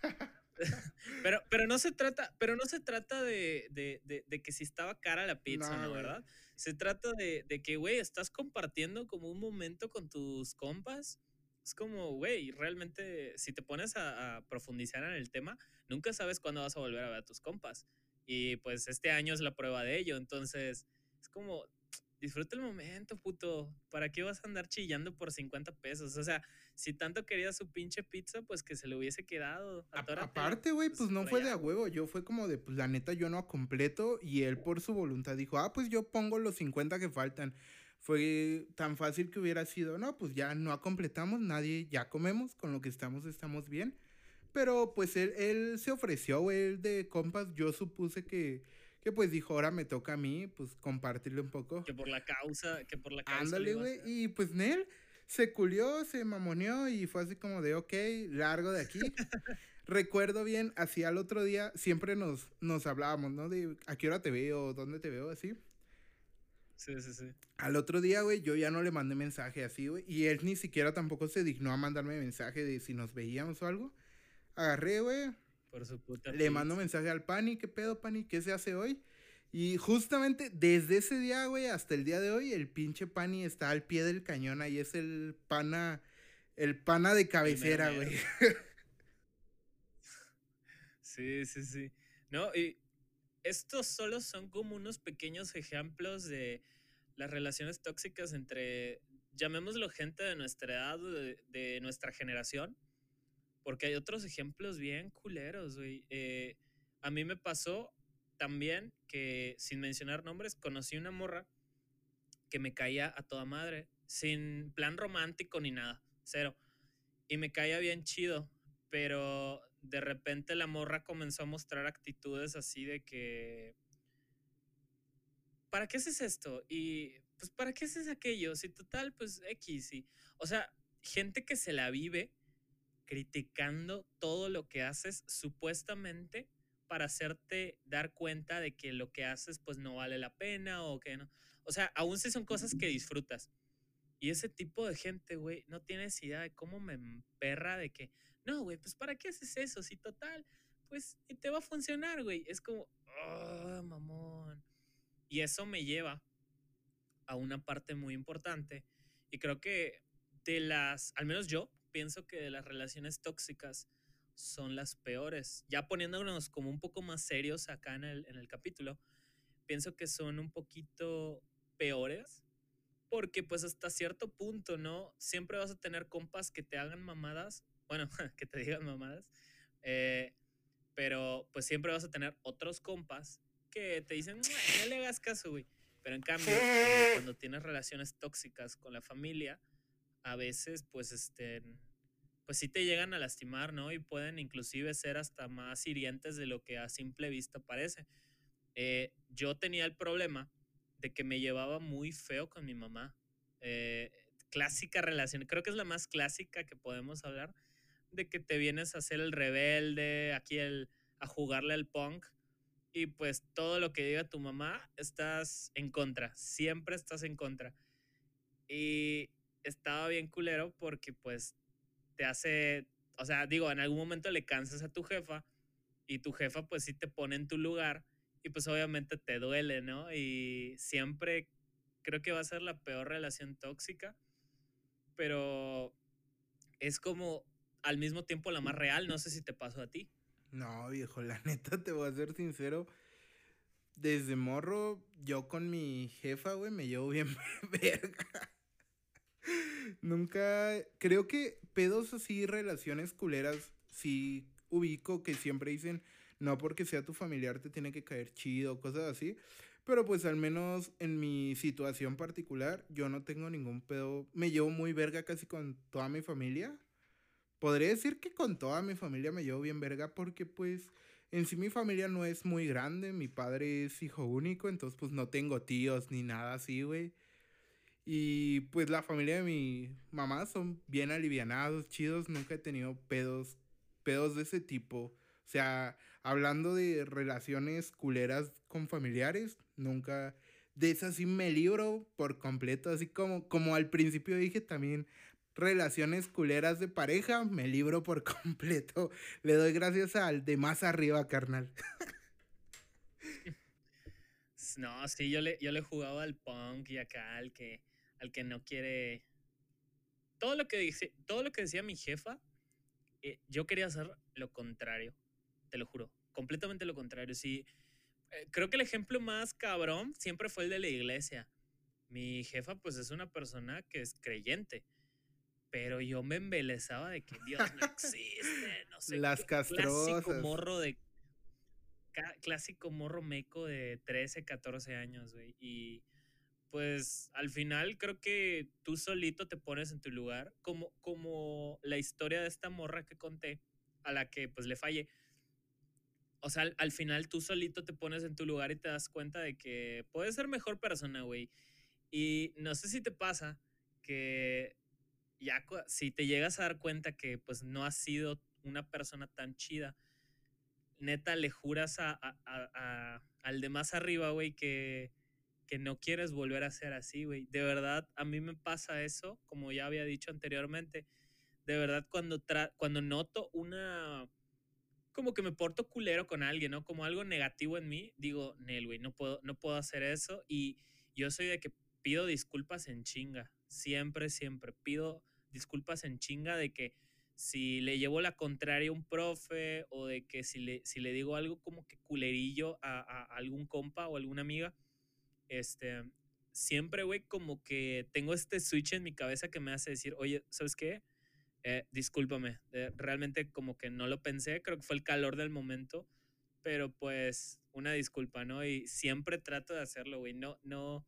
Pero, pero, no se trata, pero no se trata de, de, de, que si estaba cara la pizza, ¿no? ¿Verdad? Se trata de, de que, güey, estás compartiendo como un momento con tus compas es como, güey, realmente si te pones a, profundizar en el tema, nunca sabes cuándo vas a volver a ver a tus compas. Y pues este año es la prueba de ello. Entonces, es como, disfruta el momento, puto. ¿Para qué vas a andar chillando por 50 pesos? O sea, si tanto quería su pinche pizza, pues que se le hubiese quedado. aparte, güey, pues, pues no fue de a huevo. Yo fue como de, pues la neta, yo no completo. Y él por su voluntad dijo, ah, pues yo pongo los 50 que faltan fue tan fácil que hubiera sido, no, pues ya no completamos, nadie, ya comemos, con lo que estamos estamos bien. Pero pues él, él se ofreció, güey, de compas, yo supuse que, que pues dijo, ahora me toca a mí, pues compartirle un poco. Que por la causa, que por la causa. Ándale, güey, y pues Nel se culió, se mamoneó y fue así como de, ok, largo de aquí. Recuerdo bien, así al otro día siempre nos, nos hablábamos, ¿no? De a qué hora te veo, dónde te veo, así. Sí, sí, sí. Al otro día, güey, yo ya no le mandé mensaje así, güey. Y él ni siquiera tampoco se dignó a mandarme mensaje de si nos veíamos o algo. Agarré, güey. Por su puta. Le mando mensaje al Pani, ¿qué pedo, Pani? ¿Qué se hace hoy? Y justamente desde ese día, güey, hasta el día de hoy, el pinche Pani está al pie del cañón. Ahí es el pana, el pana de cabecera, güey. Sí, sí, sí. No, y estos solo son como unos pequeños ejemplos de las relaciones tóxicas entre, llamémoslo gente de nuestra edad, de, nuestra generación, porque hay otros ejemplos bien culeros, güey. Eh, a mí me pasó también que, sin mencionar nombres, conocí una morra que me caía a toda madre, sin plan romántico ni nada, cero. Y me caía bien chido, pero de repente la morra comenzó a mostrar actitudes así de que, ¿para qué haces esto? Y pues, ¿para qué haces aquello? Si total, pues X, y, o sea, gente que se la vive criticando todo lo que haces supuestamente para hacerte dar cuenta de que lo que haces pues no vale la pena o que no. O sea, aún si son cosas que disfrutas. Y ese tipo de gente, güey, no tienes idea de cómo me emperra de que, no, güey, pues ¿para qué haces eso? Si total, pues te va a funcionar, güey. Es como, oh, mamón. Y eso me lleva a una parte muy importante. Y creo que de las, al menos yo pienso que las relaciones tóxicas son las peores. Ya poniéndonos como un poco más serios acá en el, en el capítulo, pienso que son un poquito peores porque pues hasta cierto punto, ¿no? Siempre vas a tener compas que te hagan mamadas bueno, que te digan mamadas, eh, pero pues siempre vas a tener otros compas que te dicen, no le hagas caso, güey. Pero en cambio, cuando tienes relaciones tóxicas con la familia, a veces, pues, este, pues sí te llegan a lastimar, ¿no? Y pueden inclusive ser hasta más hirientes de lo que a simple vista parece. Eh, yo tenía el problema de que me llevaba muy feo con mi mamá. Eh, clásica relación, creo que es la más clásica que podemos hablar, de que te vienes a hacer el rebelde, aquí el, a jugarle al punk, y pues todo lo que diga tu mamá, estás en contra, siempre estás en contra. Y estaba bien culero porque pues te hace, o sea, digo, en algún momento le cansas a tu jefa y tu jefa pues sí te pone en tu lugar y pues obviamente te duele, ¿no? Y siempre creo que va a ser la peor relación tóxica, pero es como al mismo tiempo la más real, no sé si te pasó a ti. No, viejo, la neta te voy a ser sincero. Desde morro, yo con mi jefa, güey, me llevo bien verga. Nunca, creo que pedos así, relaciones culeras, sí ubico que siempre dicen, no porque sea tu familiar te tiene que caer chido, cosas así. Pero pues al menos en mi situación particular, yo no tengo ningún pedo. Me llevo muy verga casi con toda mi familia. Podría decir que con toda mi familia me llevo bien verga porque pues en sí mi familia no es muy grande. Mi padre es hijo único, entonces pues no tengo tíos ni nada así, güey. Y pues la familia de mi mamá son bien alivianados, chidos. Nunca he tenido pedos, pedos de ese tipo. O sea, hablando de relaciones culeras con familiares, nunca de esas sí me libro por completo, así como, como al principio dije también, relaciones culeras de pareja, me libro por completo. Le doy gracias al de más arriba, carnal. No, sí, yo le, yo le jugaba al punk y acá al que, al que no quiere. Todo lo que, dice, todo lo que decía mi jefa, eh, yo quería hacer lo contrario, te lo juro, completamente lo contrario. Sí, eh, creo que el ejemplo más cabrón siempre fue el de la iglesia. Mi jefa, pues es una persona que es creyente pero yo me embelezaba de que Dios no existe, no sé. Las castrosas. Clásico morro de. Clásico morro meco de 13, 14 años, güey. Y pues al final creo que tú solito te pones en tu lugar, como, como la historia de esta morra que conté, a la que pues le fallé. O sea, al, al final tú solito te pones en tu lugar y te das cuenta de que puedes ser mejor persona, güey. Y no sé si te pasa que ya si te llegas a dar cuenta que pues no has sido una persona tan chida, neta le juras a, al de más arriba, güey, que, que no quieres volver a ser así, güey. De verdad, a mí me pasa eso, como ya había dicho anteriormente. De verdad, cuando, cuando noto una... Como que me porto culero con alguien, ¿no? Como algo negativo en mí, digo, Nel, güey, no puedo, no puedo hacer eso. Y yo soy de que pido disculpas en chinga. Siempre, siempre. Pido disculpas en chinga de que si le llevo la contraria a un profe o de que si le, si le digo algo como que culerillo a, algún compa o alguna amiga, este, siempre, güey, como que tengo este switch en mi cabeza que me hace decir, oye, ¿sabes qué? Eh, discúlpame, eh, realmente como que no lo pensé, creo que fue el calor del momento, pero pues una disculpa, ¿no? Y siempre trato de hacerlo, güey, no, no,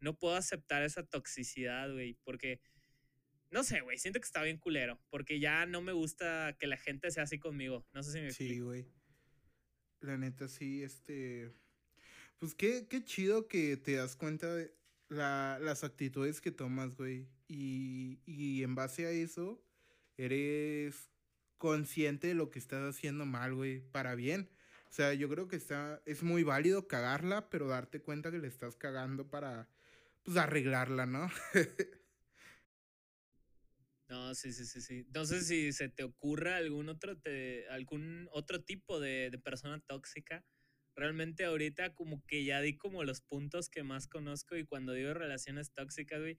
no puedo aceptar esa toxicidad, güey, porque no sé, güey, siento que está bien culero, porque ya no me gusta que la gente sea así conmigo. No sé si me explico. Sí, güey. La neta, sí, este... Pues qué, qué chido que te das cuenta de la, las actitudes que tomas, güey. Y, y en base a eso, eres consciente de lo que estás haciendo mal, güey, para bien. O sea, yo creo que está, es muy válido cagarla, pero darte cuenta que le estás cagando para, pues, arreglarla, ¿no? No, sí, sí, sí, sí. Entonces, si se te ocurre algún otro, te, algún otro tipo de, de, persona tóxica, realmente ahorita como que ya di como los puntos que más conozco y cuando digo relaciones tóxicas, güey,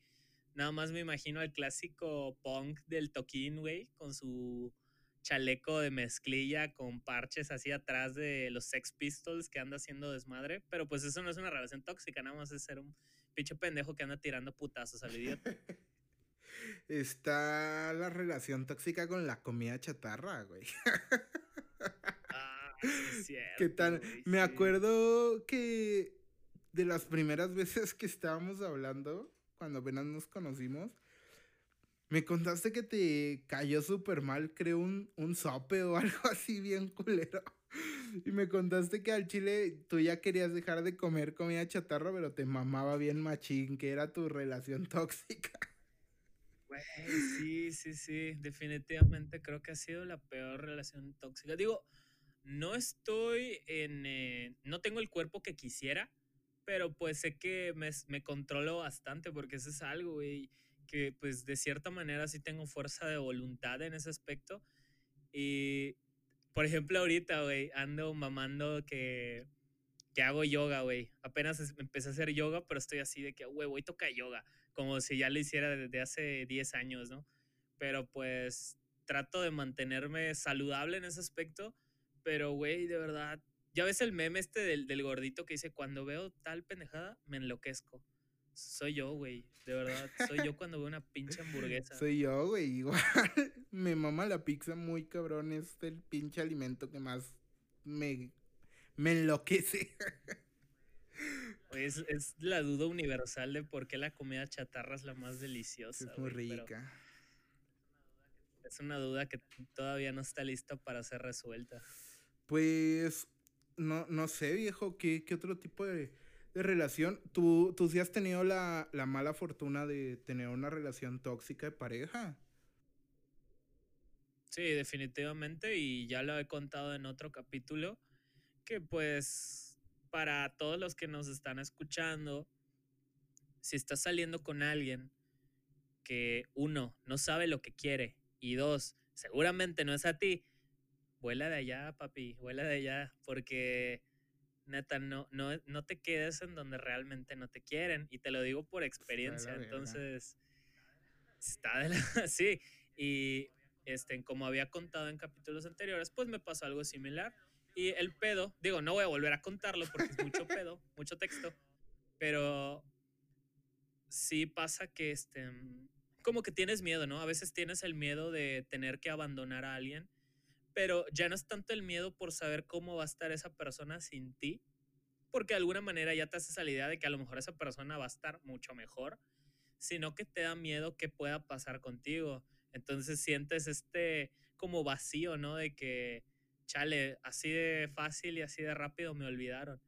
nada más me imagino al clásico punk del toquín, güey, con su chaleco de mezclilla con parches así atrás de los Sex Pistols que anda haciendo desmadre, pero pues eso no es una relación tóxica, nada más es ser un pinche pendejo que anda tirando putazos al idiota. está la relación tóxica con la comida chatarra, güey. Es cierto, ¿Qué tal? Me acuerdo que de las primeras veces que estábamos hablando, cuando apenas nos conocimos, Me contaste que te cayó súper mal, creo, un, un sope o algo así bien culero. Y me contaste que al chile tú ya querías dejar de comer comida chatarra, pero te mamaba bien machín, que era tu relación tóxica. Güey, sí, sí, sí, definitivamente creo que ha sido la peor relación tóxica. Digo, no estoy en... Eh, no tengo el cuerpo que quisiera, pero pues sé que me, me controlo bastante porque eso es algo, güey que pues de cierta manera sí tengo fuerza de voluntad en ese aspecto. Y, por ejemplo, ahorita, güey, ando mamando que, que hago yoga, güey. Apenas empecé a hacer yoga, pero estoy así de que, güey, voy a tocar yoga, como si ya lo hiciera desde hace 10 años, ¿no? Pero pues trato de mantenerme saludable en ese aspecto, pero, güey, de verdad, ya ves el meme este del, del gordito que dice, cuando veo tal pendejada, me enloquezco. Soy yo, güey. De verdad. Soy yo cuando veo una pinche hamburguesa. Soy yo, güey. Igual. me mama la pizza muy cabrón. Es el pinche alimento que más me, me enloquece. es, es, la duda universal de por qué la comida chatarra es la más deliciosa. Es muy rica. Es una duda que todavía no está lista para ser resuelta. Pues, no, no sé, viejo, ¿qué, qué otro tipo de relación, ¿tú, tú sí has tenido la, mala fortuna de tener una relación tóxica de pareja? Sí, definitivamente, y ya lo he contado en otro capítulo, que pues para todos los que nos están escuchando, si estás saliendo con alguien que uno, no sabe lo que quiere, y dos, seguramente no es a ti, vuela de allá, papi, vuela de allá, porque neta, no, no, no te quedes en donde realmente no te quieren. Y te lo digo por experiencia. Entonces, está de la. sí. Y este, como había contado en capítulos anteriores, pues me pasó algo similar. Y el pedo, digo, no voy a volver a contarlo porque es mucho pedo, mucho texto. Pero sí pasa que este. Como que tienes miedo, ¿no? A veces tienes el miedo de tener que abandonar a alguien pero ya no es tanto el miedo por saber cómo va a estar esa persona sin ti, porque de alguna manera ya te haces la idea de que a lo mejor esa persona va a estar mucho mejor, sino que te da miedo que pueda pasar contigo. Entonces sientes este como vacío, ¿no? De que, chale, así de fácil y así de rápido me olvidaron.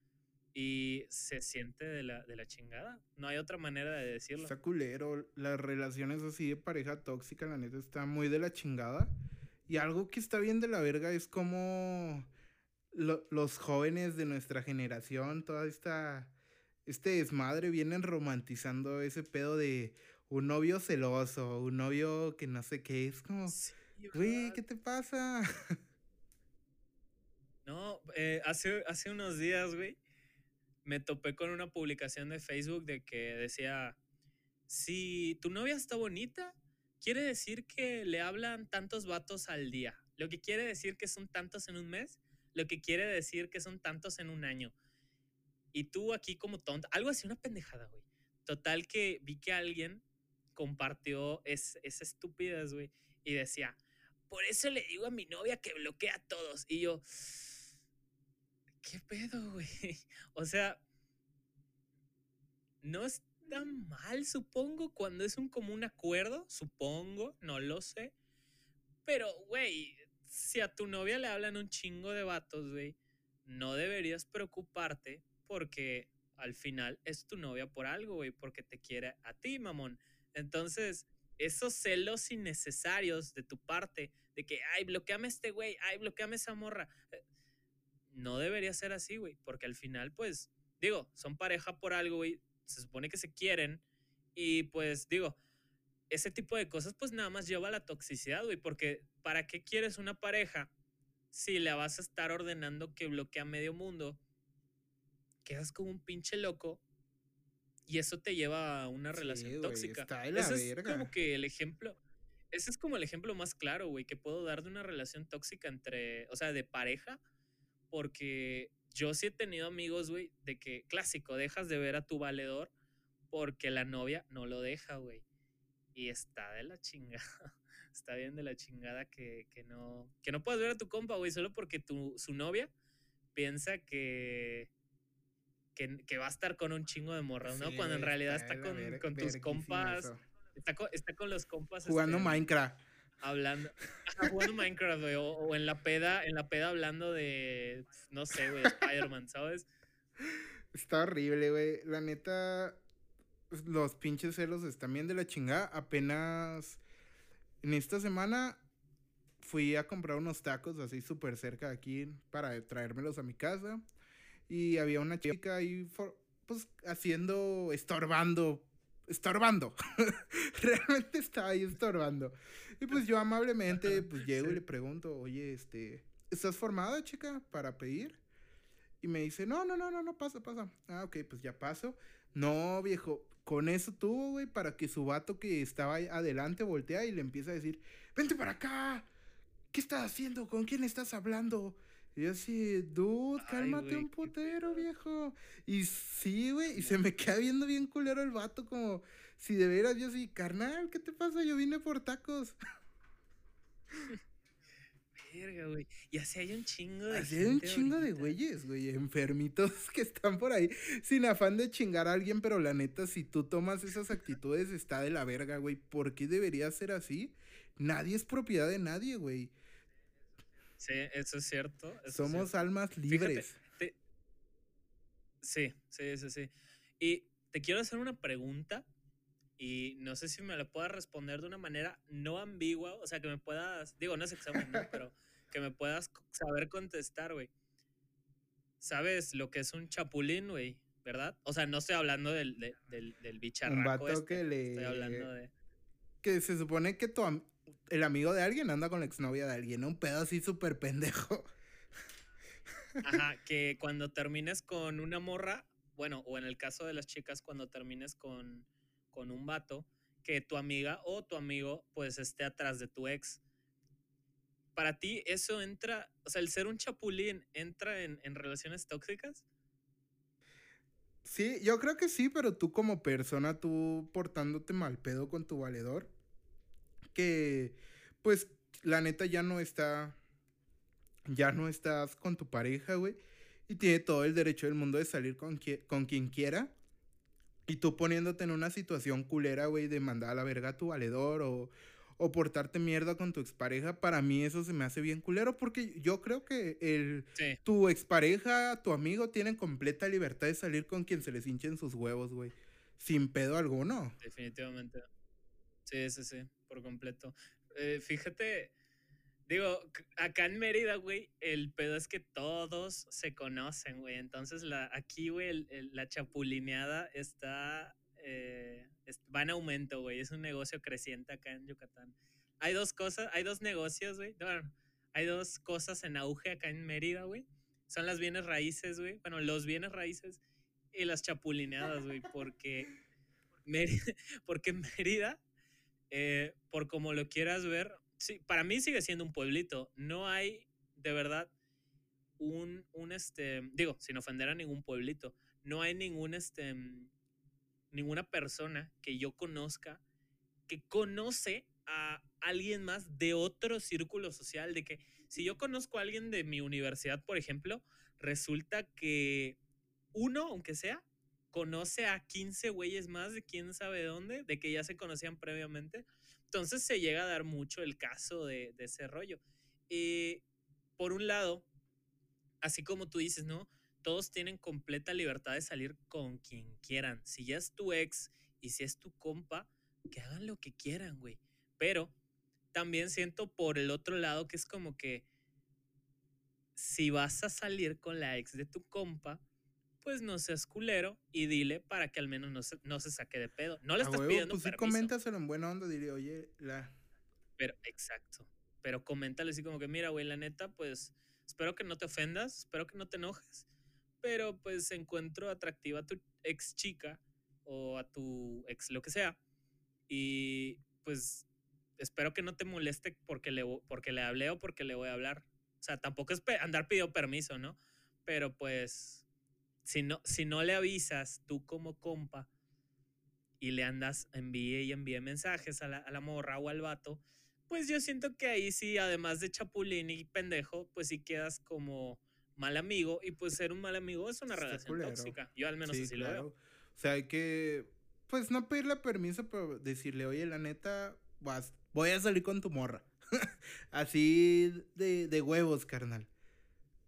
Y se siente de la, de la chingada. No hay otra manera de decirlo. Está culero. Las relaciones así de pareja tóxica, la neta, está muy de la chingada. Y algo que está bien de la verga es como los jóvenes de nuestra generación, toda esta, este desmadre, vienen romantizando ese pedo de un novio celoso, un novio que no sé qué, es como, güey, ¿qué te pasa? No, eh, hace, hace unos días, güey, me topé con una publicación de Facebook de que decía, si tu novia está bonita, quiere decir que le hablan tantos vatos al día. Lo que quiere decir que son tantos en un mes, lo que quiere decir que son tantos en un año. Y tú aquí como tonto, algo así, una pendejada, güey. Total que vi que alguien compartió esa estupidez, güey, y decía, por eso le digo a mi novia que bloquea a todos. Y yo, ¿qué pedo, güey? O sea, no es tan mal, supongo, cuando es un común acuerdo, supongo, no lo sé. Pero, güey, si a tu novia le hablan un chingo de vatos, güey, no deberías preocuparte porque al final es tu novia por algo, güey, porque te quiere a ti, mamón. Entonces, esos celos innecesarios de tu parte, de que, ay, bloqueame a este güey, ay, bloqueame a esa morra, eh, no debería ser así, güey, porque al final, pues, digo, son pareja por algo, güey, se supone que se quieren y pues digo, ese tipo de cosas pues nada más lleva a la toxicidad, güey, porque ¿para qué quieres una pareja si le vas a estar ordenando que bloquea medio mundo? Quedas como un pinche loco y eso te lleva a una relación tóxica. ese es como que el ejemplo, ese es como el ejemplo más claro, güey, que puedo dar de una relación tóxica entre, o sea, de pareja, porque yo sí he tenido amigos, güey, de que, clásico, dejas de ver a tu valedor porque la novia no lo deja, güey. Y está de la chingada. Está bien de la chingada que, no, que no puedas ver a tu compa, güey, solo porque tu, su novia piensa que, que, va a estar con un chingo de morras, ¿no? Cuando en realidad está con, con tus compas Está con, los compas. Jugando este, Minecraft. Hablando. jugando Minecraft, güey. O, en la peda, en la peda hablando de. No sé, güey, Spider-Man, ¿sabes? Está horrible, güey. La neta. Los pinches celos están bien de la chingada. Apenas. En esta semana fui a comprar unos tacos así súper cerca de aquí para traérmelos a mi casa. Y había una chica ahí, pues, haciendo, estorbando, estorbando. Realmente estaba ahí estorbando. Y pues yo amablemente, pues llego y le pregunto, oye, este, ¿estás formada, chica, para pedir? Y me dice, no, no, no, no, no, pasa, pasa. Ah, ok, pues ya paso. No, viejo, con eso tuvo, güey, para que su vato que estaba ahí adelante voltea y le empieza a decir, vente para acá, ¿qué estás haciendo? ¿Con quién estás hablando? Y yo así, dude, cálmate un putero, viejo. Y sí, güey, y se me queda viendo bien culero el vato, como si de veras yo así, carnal, ¿qué te pasa? Yo vine por tacos. Verga, güey. Y así hay un chingo de Así hay un chingo de güeyes, güey, enfermitos que están por ahí sin afán de chingar a alguien, pero la neta, si tú tomas esas actitudes, está de la verga, güey. ¿Por qué debería ser así? Nadie es propiedad de nadie, güey. Sí, eso es cierto. Somos almas libres. Sí, sí, sí, sí. Y te quiero hacer una pregunta y no sé si me la puedas responder de una manera no ambigua, o sea, que me puedas, digo, no es examen, pero que me puedas saber contestar, güey. ¿Sabes lo que es un chapulín, güey? ¿Verdad? O sea, no estoy hablando del, del, del, bicharraco. Un vato este, que le... Estoy hablando de... Que se supone que tu, el amigo de alguien anda con la exnovia de alguien, un pedo así súper pendejo. Ajá, que cuando termines con una morra, bueno, o en el caso de las chicas, cuando termines con, con un vato, que tu amiga o tu amigo pues esté atrás de tu ex. Para ti, eso entra, o sea, el ser un chapulín entra en, en relaciones tóxicas? Sí, yo creo que sí, pero tú como persona, tú portándote mal pedo con tu valedor, que pues la neta ya no está, ya no estás con tu pareja, güey, y tiene todo el derecho del mundo de salir con, con quien quiera. Y tú poniéndote en una situación culera, güey, de mandar a la verga a tu valedor o, o portarte mierda con tu expareja, para mí eso se me hace bien culero porque yo creo que el, tu expareja, tu amigo tienen completa libertad de salir con quien se les hinchen sus huevos, güey. Sin pedo alguno. Definitivamente. Sí, sí, sí, por completo. Eh, fíjate, digo, acá en Mérida, güey, el pedo es que todos se conocen, güey. Entonces, la, aquí, güey, la chapulineada está, eh, va en aumento, güey. Es un negocio creciente acá en Yucatán. Hay dos cosas, hay dos negocios, güey. hay dos cosas en auge acá en Mérida, güey. Son las bienes raíces, güey. Bueno, los bienes raíces y las chapulineadas, güey. Porque Mérida, porque Mérida eh, por como lo quieras ver, para mí sigue siendo un pueblito. No hay, de verdad, un, un este, digo, sin ofender a ningún pueblito, no hay ningún, este, ninguna persona que yo conozca que conoce a alguien más de otro círculo social, de que si yo conozco a alguien de mi universidad, por ejemplo, resulta que uno, aunque sea, conoce a 15 güeyes más de quién sabe dónde, de que ya se conocían previamente. Entonces se llega a dar mucho el caso de, ese rollo. Y por un lado, así como tú dices, ¿no? Todos tienen completa libertad de salir con quien quieran. Si ya es tu ex y si es tu compa, que hagan lo que quieran, güey. Pero también siento por el otro lado que es como que si vas a salir con la ex de tu compa, pues no seas culero y dile para que al menos no se, no se saque de pedo. No le estás pidiendo pues sí, coméntaselo en buena onda, diría, oye, la... Pero, exacto. Pero coméntale así como que, mira, güey, la neta, pues, espero que no te ofendas, espero que no te enojes, pero pues encuentro atractiva a tu ex chica o a tu ex lo que sea y pues espero que no te moleste porque le, porque le hablé o porque le voy a hablar. O sea, tampoco es andar pidiendo permiso, ¿no? Pero pues si no, si no le avisas tú como compa y le andas, envíe y envíe mensajes a la, a la morra o al vato, pues yo siento que ahí sí, además de chapulín y pendejo, pues sí quedas como mal amigo y pues ser un mal amigo es una relación tóxica. Yo al menos así lo veo. O sea, hay que pues no pedirle permiso, pero decirle, oye, la neta, vas, voy a salir con tu morra. Así de, de huevos, carnal.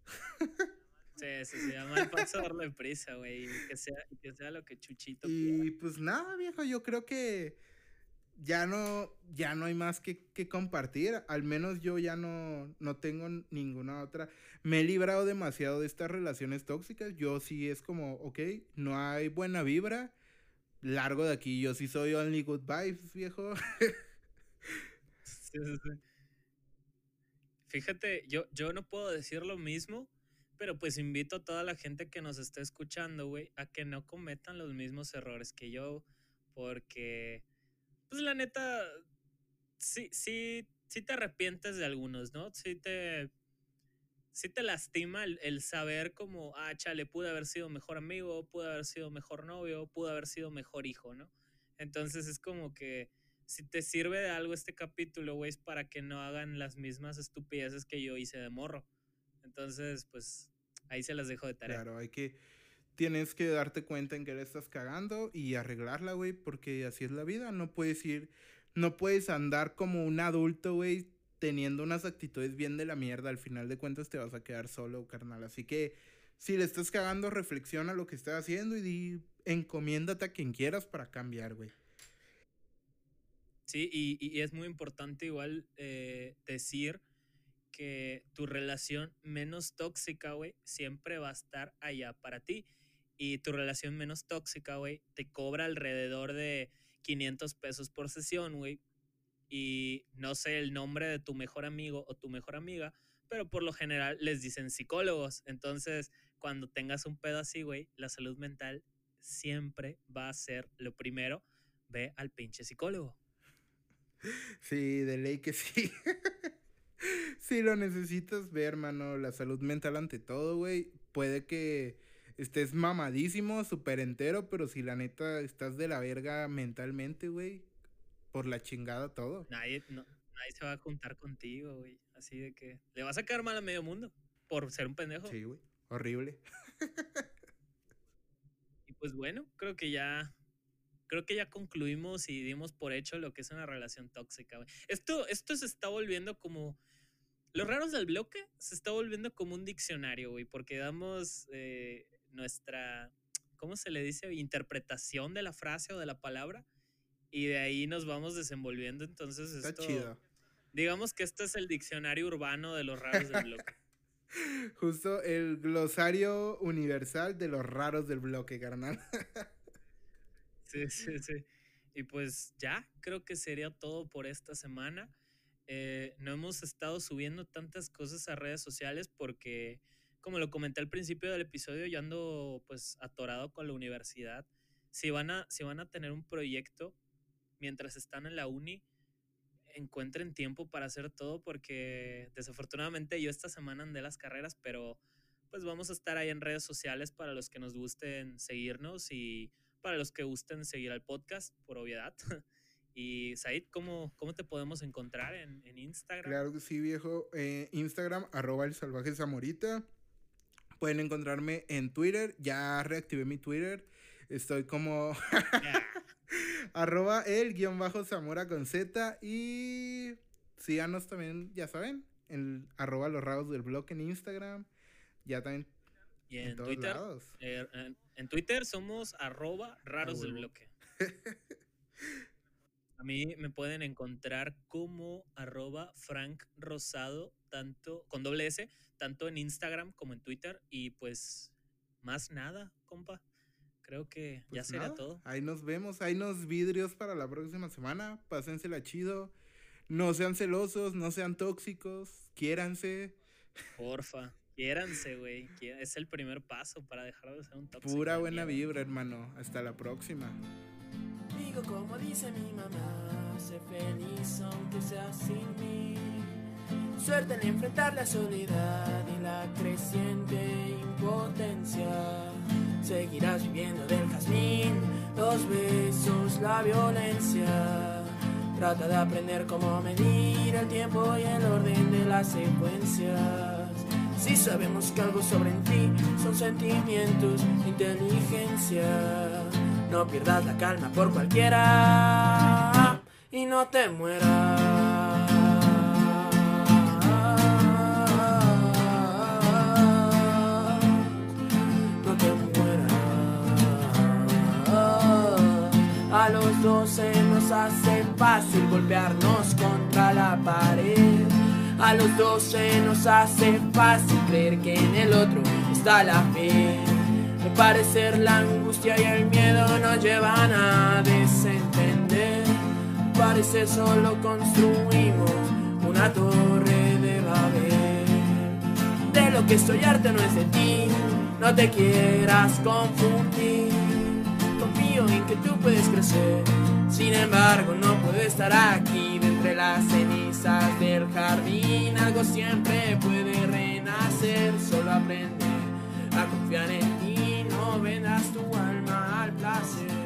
Sí, sí, se llama el paso darle prisa, güey. Que sea, que sea lo que Chuchito Y pues nada, viejo, yo creo que ya no, ya no hay más que, que, compartir. Al menos yo ya no, no tengo ninguna otra. Me he librado demasiado de estas relaciones tóxicas. Yo sí es como, ok, no hay buena vibra. Largo de aquí, yo sí soy only good vibes, viejo. sí, sí, sí. Fíjate, yo, yo no puedo decir lo mismo, pero pues invito a toda la gente que nos está escuchando, güey, a que no cometan los mismos errores que yo, porque, pues la neta, sí, sí, sí te arrepientes de algunos, ¿no? Sí te, sí te lastima el, el saber como, ah, chale, pude haber sido mejor amigo, pude haber sido mejor novio, pude haber sido mejor hijo, ¿no? Entonces es como que si te sirve de algo este capítulo, güey, es para que no hagan las mismas estupideces que yo hice de morro. Entonces, pues ahí se las dejo de tarea. Claro, hay que. Tienes que darte cuenta en que le estás cagando y arreglarla, güey, porque así es la vida. No puedes ir. No puedes andar como un adulto, güey, teniendo unas actitudes bien de la mierda. Al final de cuentas te vas a quedar solo, carnal. Así que si le estás cagando, reflexiona lo que estás haciendo y di, encomiéndate a quien quieras para cambiar, güey. Sí, y, es muy importante igual eh, decir que tu relación menos tóxica, güey, siempre va a estar allá para ti. Y tu relación menos tóxica, güey, te cobra alrededor de 500 pesos por sesión, güey. Y no sé el nombre de tu mejor amigo o tu mejor amiga, pero por lo general les dicen psicólogos. Entonces, cuando tengas un pedo así, güey, la salud mental siempre va a ser lo primero. Ve al pinche psicólogo. Sí, de ley que sí. si lo necesitas ver, hermano, la salud mental ante todo, güey. Puede que estés mamadísimo, súper entero, pero si la neta estás de la verga mentalmente, güey, por la chingada todo. Nadie, nadie se va a juntar contigo, güey. Así de que le vas a caer mal a medio mundo por ser un pendejo. Sí, güey. Horrible. y pues bueno, creo que ya creo que ya concluimos y dimos por hecho lo que es una relación tóxica. Esto, esto se está volviendo como... Los raros del bloque se está volviendo como un diccionario, güey, porque damos eh, nuestra, ¿cómo se le dice? Interpretación de la frase o de la palabra y de ahí nos vamos desenvolviendo. Entonces, está chido. Digamos que este es el diccionario urbano de los raros del bloque. Justo el glosario universal de los raros del bloque, carnal. Sí, sí, sí. Y pues ya, creo que sería todo por esta semana. Eh, no hemos estado subiendo tantas cosas a redes sociales porque, como lo comenté al principio del episodio, yo ando pues atorado con la universidad. Si van a, si van a tener un proyecto mientras están en la uni, encuentren tiempo para hacer todo porque desafortunadamente yo esta semana andé las carreras, pero pues vamos a estar ahí en redes sociales para los que nos gusten seguirnos y para los que gusten seguir al podcast, por obviedad. Y Said, ¿cómo, cómo te podemos encontrar en, Instagram? Claro que sí, viejo. Eh, Instagram, arroba el salvaje zamorita. Pueden encontrarme en Twitter. Ya reactivé mi Twitter. Estoy como arroba el guion bajo Zamora con Z. Y síganos también, ya saben, en arroba los raros del blog en Instagram. Ya también y en, Twitter, eh, en, Twitter somos arroba raros del bloque. A mí me pueden encontrar como arroba Frank Rosado, tanto con doble S, tanto en Instagram como en Twitter. Y pues más nada, compa. Creo que ya pues será todo. Ahí nos vemos, hay unos vidrios para la próxima semana. Pásensela chido. No sean celosos, no sean tóxicos, quiéranse. Porfa. Quiéranse, güey. Es el primer paso para dejar de ser un tóxico. Pura buena vibra, hermano. Hasta la próxima. Digo como dice mi mamá, sé feliz aunque sea sin mí. Suerte en enfrentar la soledad y la creciente impotencia. Seguirás viviendo del jazmín, los besos, la violencia. Trata de aprender cómo medir el tiempo y el orden de las secuencias. Si sabemos que algo sobre en ti son sentimientos, inteligencia. No pierdas la calma por cualquiera y no te mueras. No te mueras. A los dos se nos hace fácil golpearnos contra la pared. A los dos se nos hace fácil creer que en el otro está la fe. Me parecer la angustia y el miedo nos llevan a desentender. Parece solo construimos una torre de Babel. De lo que estoy harto no es de ti, no te quieras confundir. Confío en que tú puedes crecer, sin embargo, no puedo estar aquí de entre las cenizas del jardín. Algo siempre puede renacer, solo aprende a confiar en ti. No vendas tu alma al placer.